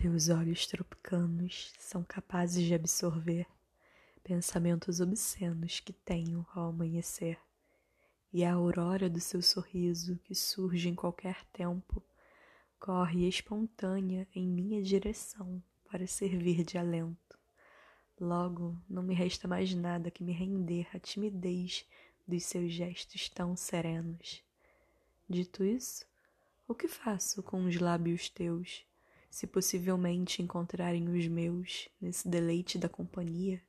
Teus olhos tropicanos são capazes de absorver pensamentos obscenos que tenho ao amanhecer, e a aurora do seu sorriso, que surge em qualquer tempo, corre espontânea em minha direção para servir de alento. Logo, não me resta mais nada que me render à timidez dos seus gestos tão serenos. Dito isso, o que faço com os lábios teus? Se possivelmente encontrarem os meus nesse deleite da companhia,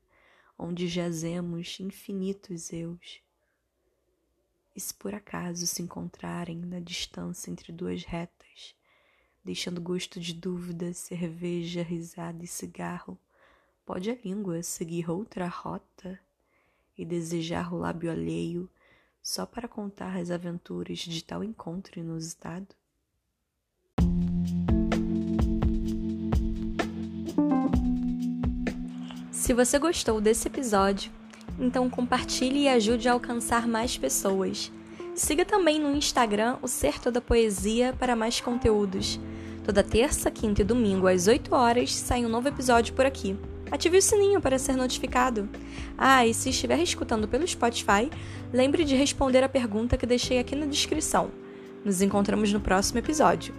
onde jazemos infinitos eus. E se por acaso se encontrarem na distância entre duas retas, deixando gosto de dúvida, cerveja, risada e cigarro, pode a língua seguir outra rota e desejar o lábio alheio só para contar as aventuras de tal encontro inusitado? Se você gostou desse episódio, então compartilhe e ajude a alcançar mais pessoas. Siga também no Instagram o Ser Toda Poesia para mais conteúdos. Toda terça, quinta e domingo às 8 horas sai um novo episódio por aqui. Ative o sininho para ser notificado. Ah, e se estiver escutando pelo Spotify, lembre de responder a pergunta que deixei aqui na descrição. Nos encontramos no próximo episódio.